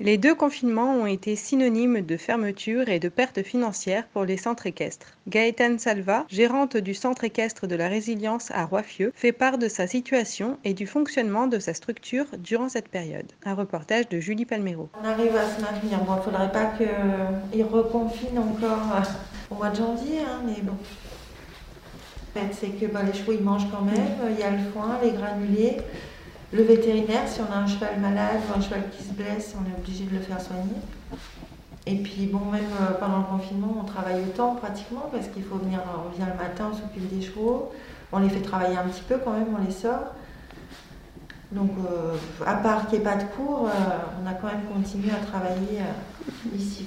Les deux confinements ont été synonymes de fermeture et de perte financière pour les centres équestres. Gaëtane Salva, gérante du centre équestre de la résilience à Roiffieux, fait part de sa situation et du fonctionnement de sa structure durant cette période. Un reportage de Julie Palmero. On arrive à se maintenir. Il ne faudrait pas qu'ils reconfinent encore euh, au mois de janvier, hein, mais bon. En fait, c'est que les chevaux ils mangent quand même, il y a le foin, les granulés. Le vétérinaire, si on a un cheval malade ou un cheval qui se blesse, on est obligé de le faire soigner. Et puis bon, même euh, pendant le confinement, on travaille autant pratiquement parce qu'il faut venir, on vient le matin, on s'occupe des chevaux, on les fait travailler un petit peu quand même, on les sort. Donc euh, à part qu'il n'y ait pas de cours, euh, on a quand même continué à travailler ici.